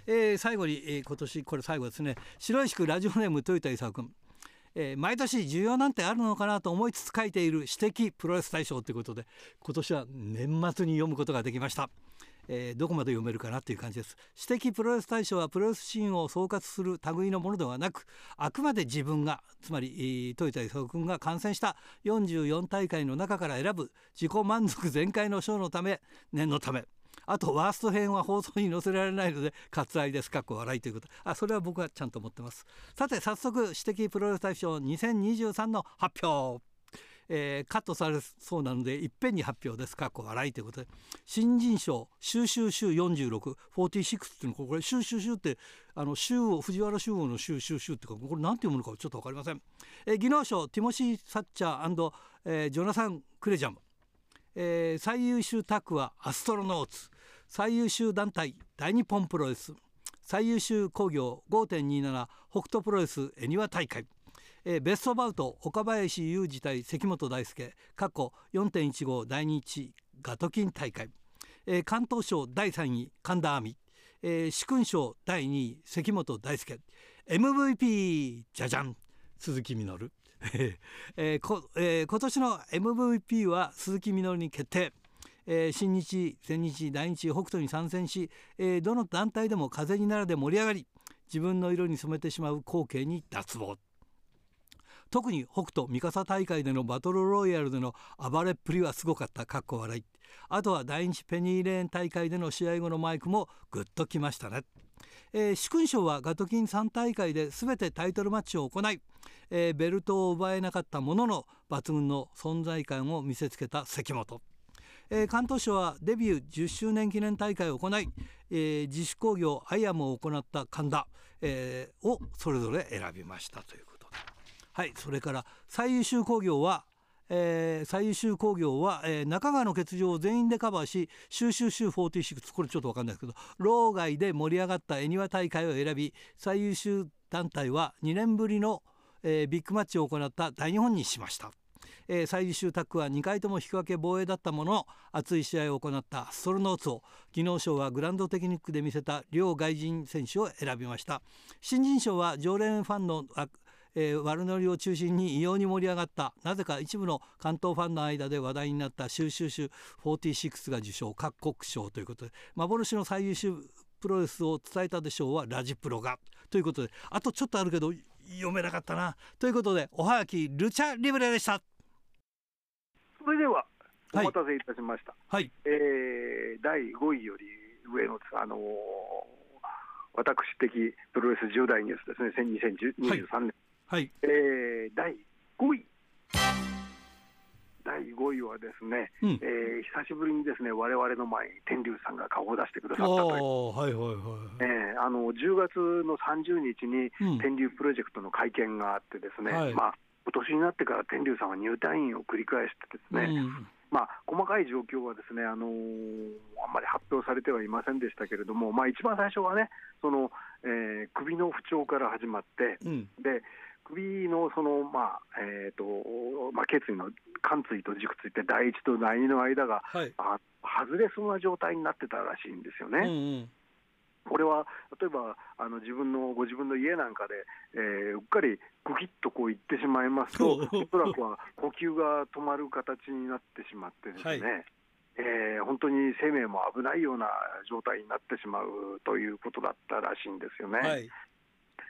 えー、最後に、えー、今年これ最後ですね。白石区ラジオネーム豊田勲君。えー、毎年需要なんてあるのかなと思いつつ書いている私的プロレス大賞ということで今年は年末に読むことができました。えー、どこまで読めるかなっていう感じです。私的プロレス大賞はプロレスシーンを総括する類のものではなくあくまで自分がつまり豊田勲君が観戦した44大会の中から選ぶ自己満足全開の賞のため念のためあとワースト編は放送に載せられないので割愛ですかっこ笑いということ。あそれは僕はちゃんと思ってます。さて早速私的プロレス大賞2023の発表。えー、カットされそうなのでいっぺんに発表です。かっこ笑いということで。新人賞収集集4646っていうのこれ収集集ってあの州を藤原州王の収集集っていうかこれ何て読むのかちょっと分かりません、えー、技能賞ティモシー・サッチャー、えー、ジョナサン・クレジャム、えー、最優秀タッグはアストロノーツ。最優秀団体大日本プロレス最優秀工業5.27北斗プロレス恵庭大会。えー、ベストバウト岡林雄二対関本大輔過去4.15第2一ガトキン大会、えー、関東賞第3位神田亜美、えー、殊勲賞第2位関本大輔。MVP じゃじゃん。鈴木みのる。えーこえー、今年の MVP は鈴木みのるに決定、えー、新日全日大日北斗に参戦し、えー、どの団体でも風にならで盛り上がり自分の色に染めてしまう光景に脱帽。特に北斗三笠大会でのバトルロイヤルでの暴れっぷりはすごかった。かっこ笑い。あとは第日ペニーレーン大会での試合後のマイクもグッときましたね、えー、殊勲賞はガトキン3大会で全てタイトルマッチを行い、えー、ベルトを奪えなかったものの抜群の存在感を見せつけた関本。えー、関東省はデビュー10周年記念大会を行い、えー、自主興行アイアムを行った神田、えー、をそれぞれ選びましたということ、はい、それから最優秀興行はえー、最優秀興行は、えー、中川の欠場を全員でカバーし「シューシューシュー46」これちょっと分かんないですけど老外で盛り上がった恵庭大会を選び最優秀団体は2年ぶりの、えー、ビッグマッチを行った大日本にしました。えー、最優秀タッグは2回とも引き分け防衛だったものの熱い試合を行ったストルノーツを技能賞はグランドテクニックで見せた両外人選手を選びました新人賞は常連ファンのえー、悪ノリを中心に異様に盛り上がった。なぜか一部の関東ファンの間で話題になった。シューシューシュ46が受賞。各国賞ということで。幻の最優秀プロレスを伝えたでしょうはラジプロが。ということで。あとちょっとあるけど読めなかったな。ということでおはがきルチャリブレでした。それではお待たせいたしました、はい、えー、第5位より上の、あのー、私的プロレス重大ニュースですね。2023年、はい、えー、第5位。第5位はですね、うん、えー、久しぶりにですね我々の前に天竜さんが顔を出してくださったという、はいはいはいえー、あの10月の30日に天竜プロジェクトの会見があってですね、うん、まあ今年になってから天竜さんは入退院を繰り返してですね、うん、まあ、細かい状況はですね、あのー、あんまり発表されてはいませんでしたけれども、まあ、一番最初はね、そのえー、首の不調から始まって、うん、で首のその、まあえーとまあ、頸椎の貫椎と軸椎って第一と第二の間が、はい、あ外れそうな状態になってたらしいんですよね。うんうん。これは例えばあの自分のご自分の家なんかで、えー、うっかりぐきっとこういってしまいますと、おそらくは呼吸が止まる形になってしまってですね、はい、えー、本当に生命も危ないような状態になってしまうということだったらしいんですよね。はい、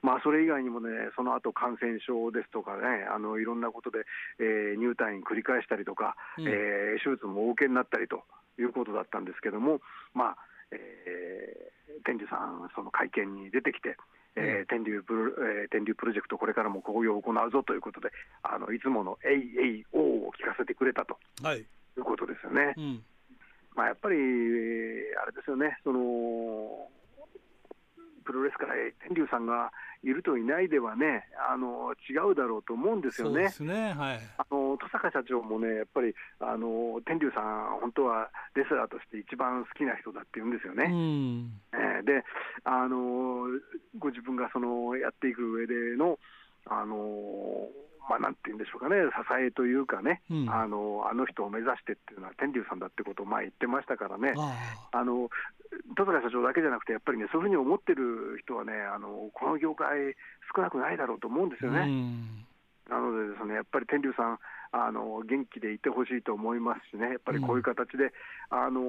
まあ、それ以外にもね、その後感染症ですとかね、あのいろんなことで、えー、入退院繰り返したりとか、うん、えー、手術もお受けになったりということだったんですけども、まあえー、天竜さん、その会見に出てきて、えー、天竜プロえー、天竜プロジェクト、これからも興行を行うぞということで、あのいつものえいえいおを聞かせてくれたと、はい、いうことですよね。うん。まあ、やっぱり、あれですよね、そのプロレスから天竜さんがいるといないではね、あの違うだろうと思うんですよね。そうねはい、あの戸坂社長もね、やっぱりあの天竜さん、本当はレスラーとして一番好きな人だって言うんですよね。うん、えー、であの、ご自分がそのやっていく上での、あのまあ、なんて言うんでしょうかね、支えというかね、うん、あのあの人を目指してっていうのは天竜さんだってことを前言ってましたからね、あの戸坂社長だけじゃなくて、やっぱりね、そういうふうに思ってる人はね、あのこの業界、少なくないだろうと思うんですよね。うんなのでですね、やっぱり天竜さん、あの元気でいてほしいと思いますしね、やっぱりこういう形で、うん、あの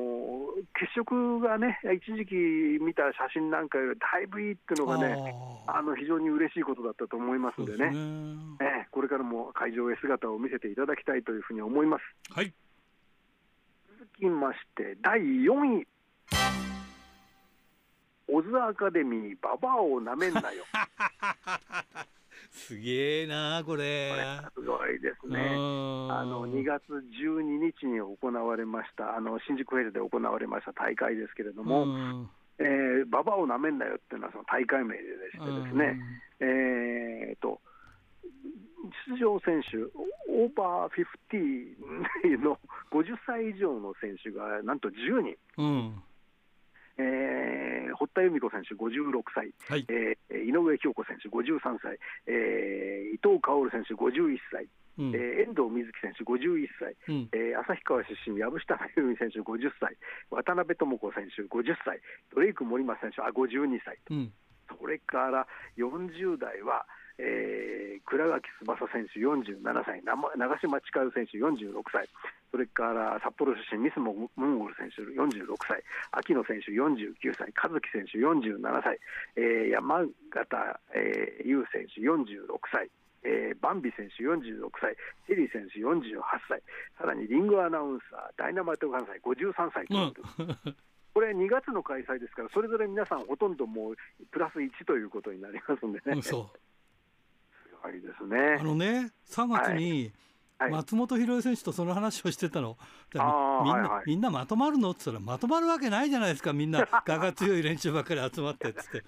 血色がね、一時期見た写真なんかよりだいぶいいっていうのがね、あの非常に嬉しいことだったと思いますんでね、でねえこれからも会場へ姿を見せていただきたいというふうに思います。はい、続きまして、第4位。オズアカデミー、ババアをなめんなよ。すげえなこれ。すごいですね。あの2月12日に行われましたあの新宿フェルで行われました大会ですけれども、えー、ババをなめんなよっていうのはその大会名でしてですね、えーと、出場選手、オーバー50の50歳以上の選手がなんと10人、うん、えー、堀田由美子選手56歳、はい、えー、井上京子選手53歳、えー、伊藤薫選手51歳、うん、えー、遠藤瑞希選手51歳、うん、えー、旭川出身、藪下真由美選手50歳、渡辺智子選手50歳、ドレイク森松選手あ52歳と、うん、それから40代は、えー、倉垣翼選手47歳、長嶋千佳選手46歳、それから札幌出身、ミスモンゴル選手46歳、秋野選手49歳、和樹選手47歳、えー、山形、えー、優選手46歳。えー、バンビ選手46歳、チェリー選手48歳、さらにリングアナウンサー、ダイナマイト関西53歳ということで、これ、2月の開催ですから、それぞれ皆さん、ほとんどもうプラス1ということになりますんでね。うん、そうすごいですね。あのね、3月に、松本博選手とその話をしてたの、みんな、はいはい、みんなまとまるの？って言ったら、まとまるわけないじゃないですか、みんな、我が強い連中ばっかり集まってっつって。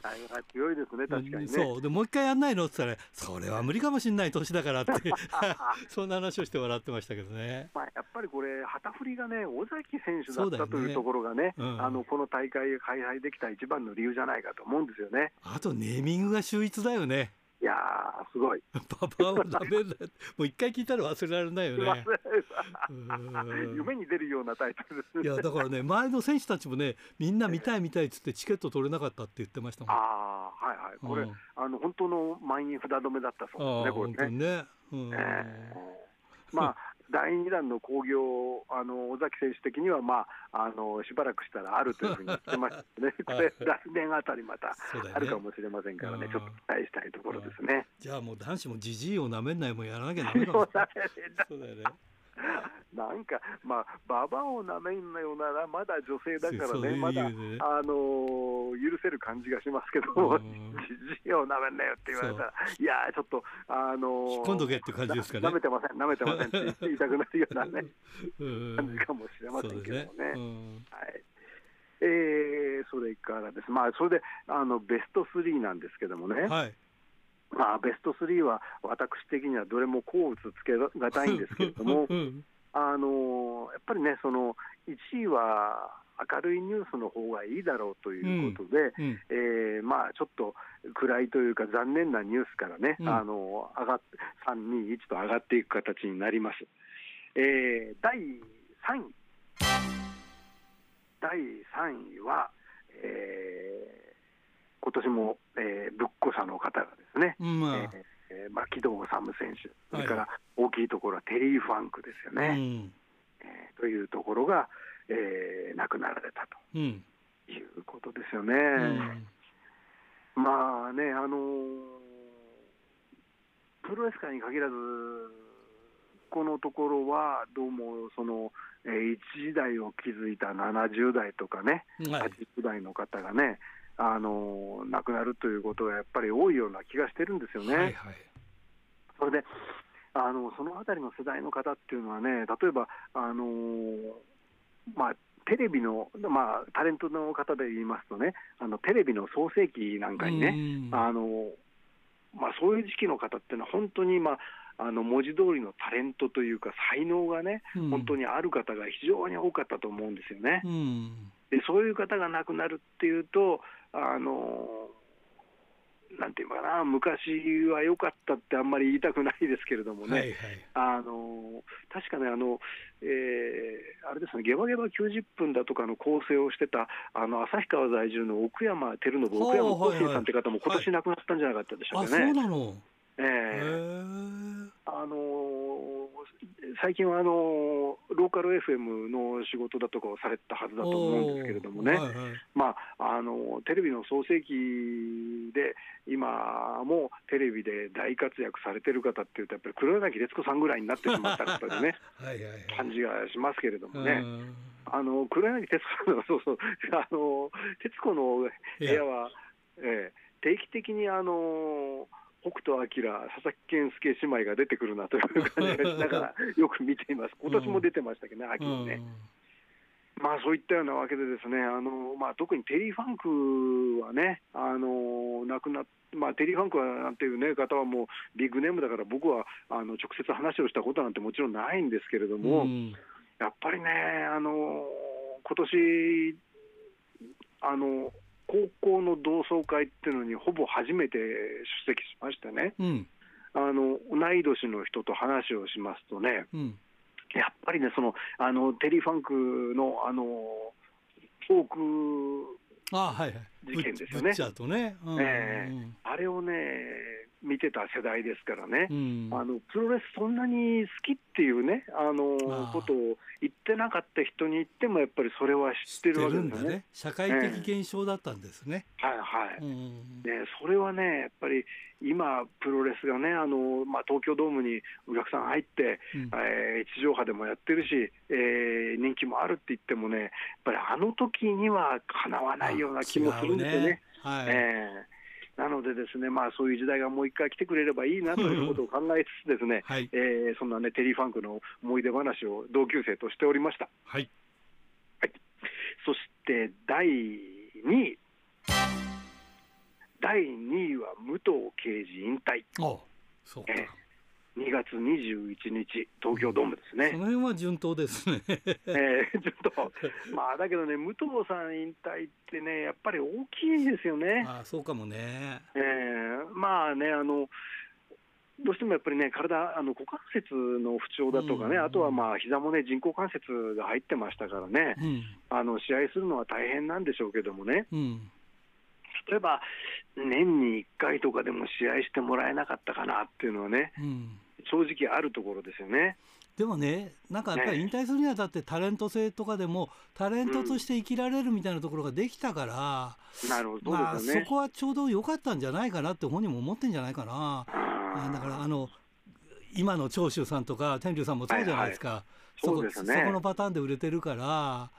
強いですね、確かに、ね、そう。でもう一回やんないの？って言ったら、それは無理かもしれない年だからって、そんな話をして笑ってましたけどね。まあ、やっぱりこれ、旗振りがね、尾崎選手だった、というところがね、うん、あのこの大会開催できた一番の理由じゃないかと思うんですよね。あとネーミングが秀逸だよね。いやすごい。パパはダメだ。もう一回聞いたら忘れられないよね。夢に出るようなタイトルです、いやだからね前の選手たちもねみんな見たい見たいっつってチケット取れなかったって言ってましたもん。ああはいはいこれ、うん、あの本当の満員札止めだったそうですねこれね。ね。うん、えー、まあ第2弾の興行、あの尾崎選手的には、まあ、あのしばらくしたらあるというふうに言ってましたね、これ、来年あたりまたあるかもしれませんからね、ねちょっと期待したいところですね。じゃあもう男子もじじいをなめんないもやらなきゃだ めだそうだよね。なんか、まあ、ババをなめんのよなら、まだ女性だからね、まだ、あのー、許せる感じがしますけど、じじいをなめんなよって言われたら、いやちょっと、あのー、今度けって感じですかね。なめてません、なめてませんって言いたくなるようなね、感じかもしれませんけどもね。はい。えー、それからです、まあ、それであのベスト3なんですけどもね、はいまあ、ベスト3は私的にはどれも甲打つつけがたいんですけれども、あのやっぱりね、その1位は明るいニュースの方がいいだろうということで、うんうん、えー、まあ、ちょっと暗いというか、残念なニュースからね、うん、あの上がっ3、2、1と上がっていく形になります。えー、第3位、第3位は、えー今年も、えー、ぶっこさの方がですね、まあ。えー、牧道治選手、それから大きいところはテリー・ファンクですよね。はい、えー、というところが、えー、亡くなられたと。いうことですよね。うん、まあね、あのー、プロレス界に限らず、このところはどうもその、えー、一時代を築いた70代とかね、はい、80代の方がね、あの亡くなるということがやっぱり多いような気がしてるんですよね。はいはい、それであのそのあたりの世代の方っていうのはね、例えば、あのまあ、テレビの、まあ、タレントの方で言いますとね、あのテレビの創世記なんかにね、あのまあ、そういう時期の方っていうのは、本当に、まあ、あの文字通りのタレントというか、才能がね、うん、本当にある方が非常に多かったと思うんですよね。うん、でそういう方が亡くなるっていうと、あのなんていうかな、昔は良かったってあんまり言いたくないですけれどもね、はいはい、あの確かねあの、えー、あれですね、ゲバゲバ90分だとかの構成をしてた、あの旭川在住の奥山照信、奥山浩生さんって方も、今年亡くなったんじゃなかったでしょうかね。はい、そうなの。えー、あの最近はあのローカル FM の仕事だとかをされたはずだと思うんですけれどもね、はいはい、まあ、あのテレビの創世記で、今もテレビで大活躍されてる方っていうと、やっぱり黒柳徹子さんぐらいになってしまった方でね、はいはいはい、感じがしますけれどもね。あの黒柳徹子さんのそうそう。あの徹子の部屋は、えー、定期的にあの北斗晶、佐々木健介姉妹が出てくるなという感じがしながら よく見ています、今年も出てましたけどね、秋にね。まあそういったようなわけで、ですねあの、まあ、特にテリー・ファンクはね、あの亡くなっまあ、テリー・ファンクはなんていう、ね、方はもうビッグネームだから、僕はあの直接話をしたことなんてもちろんないんですけれども、うん、やっぱりね、あの今年あの高校の同窓会っていうのにほぼ初めて出席しましてね、うん、あの同い年の人と話をしますとね、うん、やっぱりねそのあのテリー・ファンクのあのフォーク事件ですよね。ね。うん。えー、あれをね見てた世代ですからね、うん、あのプロレスそんなに好きっていうねあのことを言ってなかった人に言ってもやっぱりそれは知ってるわけですね。ね。社会的現象だったんですね。えー、はいはい。うん、ねそれはねやっぱり今プロレスがねあのまあ東京ドームにお客さん入って、うん、えー、地上波でもやってるし、えー、人気もあるって言ってもねやっぱりあの時にはかなわないような気もするんですよね。ね。はい、えーなので、ですね、まあ、そういう時代がもう一回来てくれればいいなということを考えつつですね、はい、えー、そんなね、テリー・ファンクの思い出話を同級生としておりました。はい。はい、そして、第2位。第2位は武藤刑事引退。あそうか。えー2月21日、東京ドームですね。その辺は順当ですね。えー、ちょっと、まあ、だけどね、武藤さん引退ってね、やっぱり大きいですよね。あそうかもね。えー、まあね、あの、どうしてもやっぱりね、体、あの股関節の不調だとかね、うん、あとはまあ膝もね、人工関節が入ってましたからね、うん、あの試合するのは大変なんでしょうけどもね、うん、例えば年に1回とかでも試合してもらえなかったかなっていうのはね、正直あるところですよね。でもね、なんかやっぱり引退するにあたってタレント性とかでも、タレントとして生きられるみたいなところができたから、うん、なるほど、まあ、そこはちょうど良かったんじゃないかなって本人も思ってんじゃないかな。だからあの今の長州さんとか天竜さんもそうじゃないですか。はいはいそうですね、そこのパターンで売れてるから、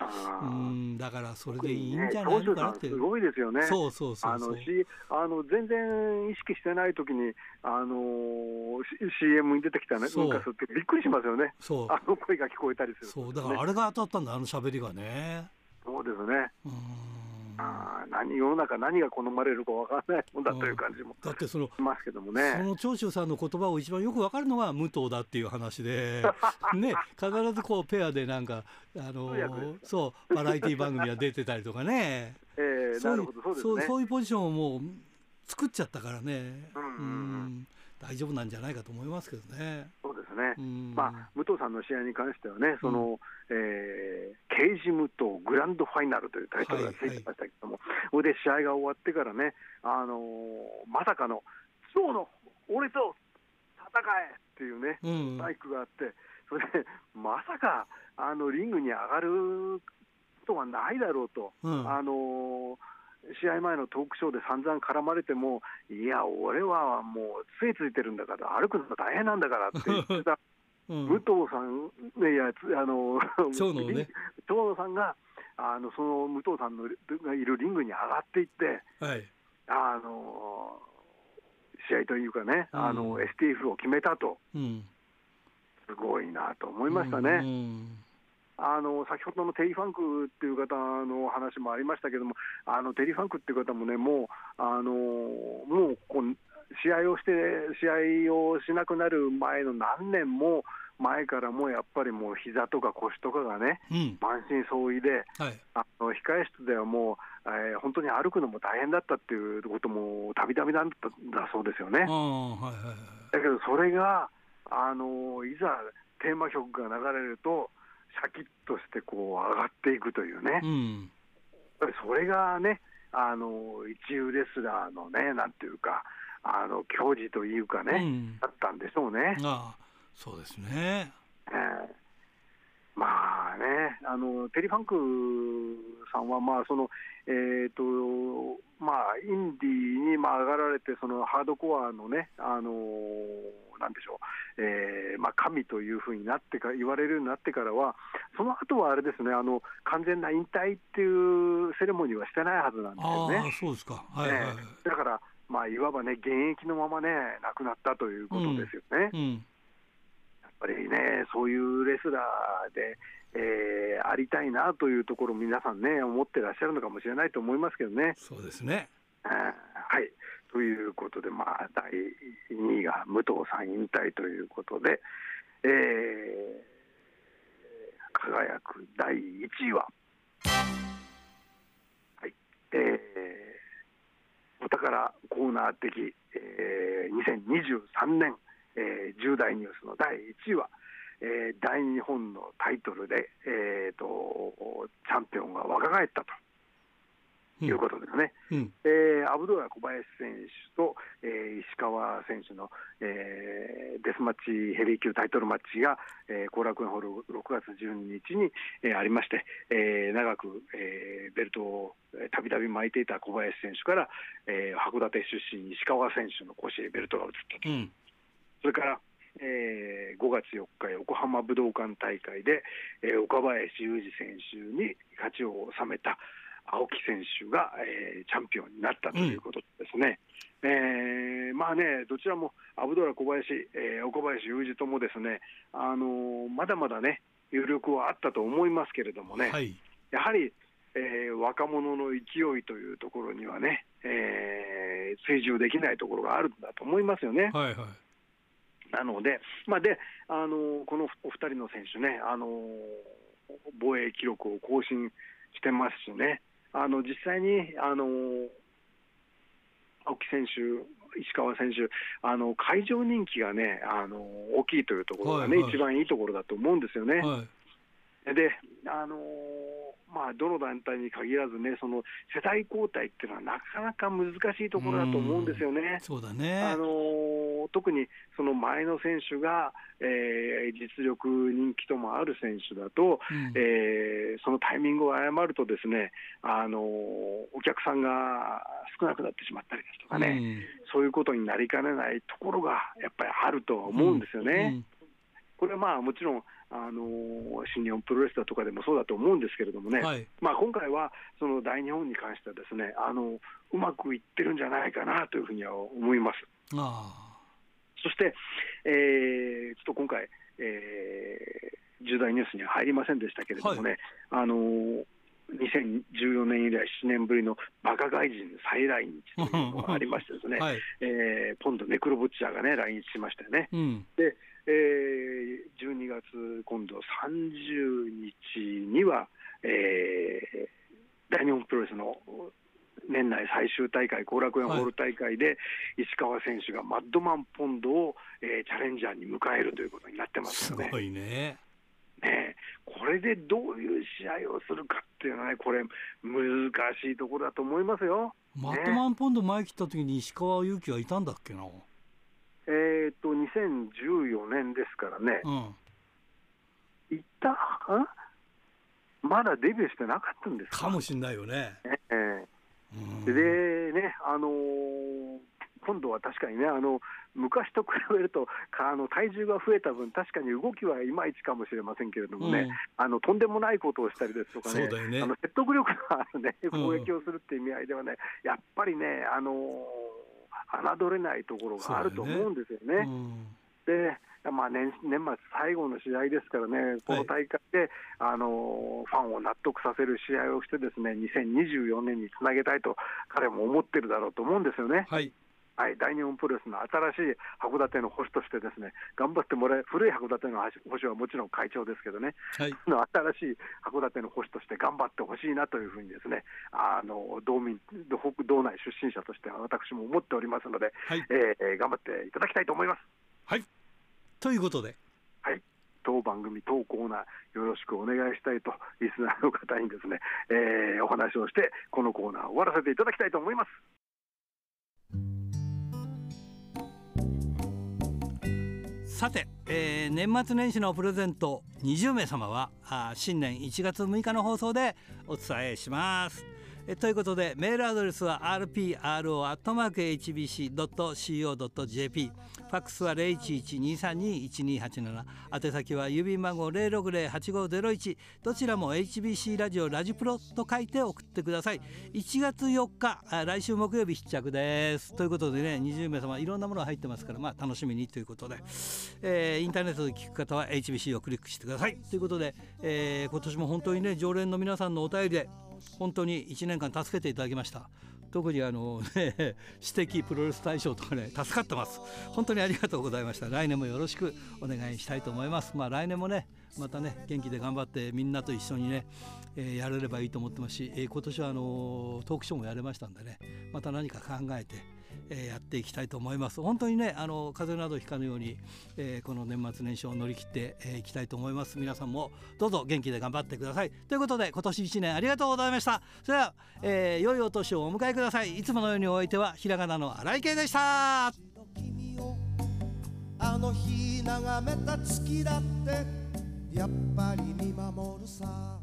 うんだからそれでいいんじゃないのかなって。すごいですよね。そうそうそうあのしあの全然意識してない時にあの CM に出てきたねなんかってびっくりしますよね。そうあの声が聞こえたりする、ね、そうだからあれが当たったんだあの喋りがね。そうですね。うんあ何世の中何が好まれるか分からないもんだという感じもだってそのますけどもね。その長州さんの言葉を一番よく分かるのは武藤だっていう話で ね必ずこうペアでなんかあのそうバラエティー番組は出てたりとかね、えそうですね。そういうポジションをもう作っちゃったからね。うん、うん大丈夫なんじゃないかと思いますけどね。そうですね。まあ武藤さんの試合に関してはね、その、うん、えー、刑事武藤グランドファイナルというタイトルがついてましたけども、はいはい、それで試合が終わってからね、あのー、まさかの今日の俺と戦えっていうね、バイクがあって、それでまさかあのリングに上がることはないだろうと。うん、あのー試合前のトークショーで散々絡まれても、いや、俺はもう杖ついてるんだから、歩くのが大変なんだからって言ってた、うん、武藤さん、いや、あの、長野ね、長野さんが、あのその武藤さんのがいるリングに上がっていって、はい、あの試合というかね、うん、あの STF を決めたと、うん、すごいなと思いましたね。うんあの先ほどのテリー・ファンクっていう方の話もありましたけども、あのテリー・ファンクっていう方もね、もう、あのもうこう試合をして、試合をしなくなる前の何年も前からもやっぱりもう膝とか腰とかがね、うん、満身創痍で、はい、あの控え室ではもう、えー、本当に歩くのも大変だったっていうこともたびたびなんだそうですよね。はいはいはい、だけどそれがあのいざテーマ曲が流れると、シャキッとしてこう上がっていくというね、うん、それがね、あの一流レスラーのね、なんていうか、あの矜持というかね、うん、だったんでしょうね。ああそうですね、えー、まあね、あのテリファンクさんは、まあそのえーとまあ、インディーにまあ上がられて、そのハードコアのね、あのーなんでしょう、えーまあ、神というふうになってか言われるようになってからは、その後はあれですね、あの完全な引退っていうセレモニーはしてないはずなんですよね。そうですか、はい、はいだからまあ、いわばね、現役のままね、亡くなったということですよね。うんうん、やっぱりね、そういうレスラーで、えー、ありたいなというところ、皆さんね、思ってらっしゃるのかもしれないと思いますけどね。そうですね。はい。ということで、まあ、第2位が武藤さん引退ということで、えー、輝く第1位は、はい、だからコーナー的、えー、2023年、えー、重大ニュースの第1位は、えー、大日本のタイトルで、えーと、チャンピオンが若返ったと。いうことですね、うん、えー、アブドラ小林選手と、えー、石川選手の、えー、デスマッチヘビー級タイトルマッチが後、楽園ホール6月12日に、えー、ありまして、えー、長く、えー、ベルトをたびたび巻いていた小林選手から、えー、函館出身、石川選手の腰へベルトが移った。と。うん、それからえー、5月4日、横浜武道館大会で、えー、岡林雄二選手に勝ちを収めた青木選手が、えー、チャンピオンになったということですね。うん、えー、まあね、どちらもアブドラ小林、えー、岡林雄二ともですね、あのー、まだまだね、有力はあったと思いますけれどもね、はい、やはり、えー、若者の勢いというところにはね、えー、追従できないところがあるんだと思いますよね。はいはいなので、まあ、であのこのお二人の選手ね、あの防衛記録を更新してますしね、あの実際にあの青木選手、石川選手、あの会場人気がねあの大きいというところがね、はいはい、一番いいところだと思うんですよね。はい、であのまあ、どの団体に限らずね、その世代交代っていうのはなかなか難しいところだと思うんですよね。そうだね。あの特にその前の選手が、えー、実力、人気ともある選手だと、うん、えー、そのタイミングを誤ると、ですねあのお客さんが少なくなってしまったりですとかね、うん、そういうことになりかねないところがやっぱりあるとは思うんですよね。うん。これはまあもちろんあの新日本プロレスだとかでもそうだと思うんですけれどもね、はい、まあ、今回はその大日本に関してはですねあのうまくいってるんじゃないかなというふうには思います。そして、えー、ちょっと今回、えー、重大ニュースには入りませんでしたけれどもね、はい、あの2014年以来7年ぶりのバカ外人再来日というのがありましてですね、はい、えー、ポンドネクロブッチャーがね来日しましたよね。うん、でえー、12月、今度30日には、えー、大日本プロレスの年内最終大会、後楽園ホール大会で、石川選手がマッドマンポンドを、えー、チャレンジャーに迎えるということになってますよね。すごいねねこれでどういう試合をするかっていうのはね、これ、難しいところだと思いますよ。マッドマンポンド前切った時に石川祐希はいたんだっけな？えっ、と、2014年ですからね、うん、いったまだデビューしてなかったんです。かもしれないよね。えー、でね、あのー、今度は確かにね、あの昔と比べるとあの体重が増えた分、確かに動きはいまいちかもしれませんけれどもね、うん、あのとんでもないことをしたりですとかね、ね。あの説得力のある、ね、攻撃をするっていう意味合いではね、やっぱりね、あのー侮れないところがあると思うんですよね。でまあ年、年末最後の試合ですからね、この大会で、はい、あのファンを納得させる試合をして、ですね2024年につなげたいと、彼も思ってるだろうと思うんですよね。はいはい、大日本プロレスの新しい函館の星としてですね頑張ってもらえ古い函館の星はもちろん会長ですけどね、はい、新しい函館の星として頑張ってほしいなというふうにですねあの道民道内出身者としては私も思っておりますので、はい、えー、頑張っていただきたいと思います。はいということで。はい当番組、当コーナー、よろしくお願いしたいと、リスナーの方にですね、えー、お話をして、このコーナーを終わらせていただきたいと思います。さて、えー、年末年始のプレゼント20名様はあ新年1月6日の放送でお伝えします。えということでメールアドレスは rpro.hbc.co.jp ファックスは011-232-1287宛先は郵便番号060-8501どちらも HBC ラジオラジプロと書いて送ってください。1月4日来週木曜日必着です。ということでね20名様いろんなものが入ってますからまあ楽しみにということで、えー、インターネットで聞く方は HBC をクリックしてください。ということで、えー、今年も本当にね常連の皆さんのお便りで本当に1年間助けていただきました。特にあの ね私的プロレス大賞とかね助かってます。本当にありがとうございました。来年もよろしくお願いしたいと思います。まあ来年もねまたね元気で頑張ってみんなと一緒にね、えー、やれればいいと思ってますし、えー、今年はあのトークショーもやれましたんでねまた何か考えてえー、やっていきたいと思います。本当にねあの風邪などひかぬように、えー、この年末年始を乗り切ってい、えー、きたいと思います。皆さんもどうぞ元気で頑張ってください。ということで今年1年ありがとうございました。それでは、えー、良いお年をお迎えください。いつものようにお相手はひらがなの荒井圭でした。あの日眺めた月だってやっぱり見守るさ。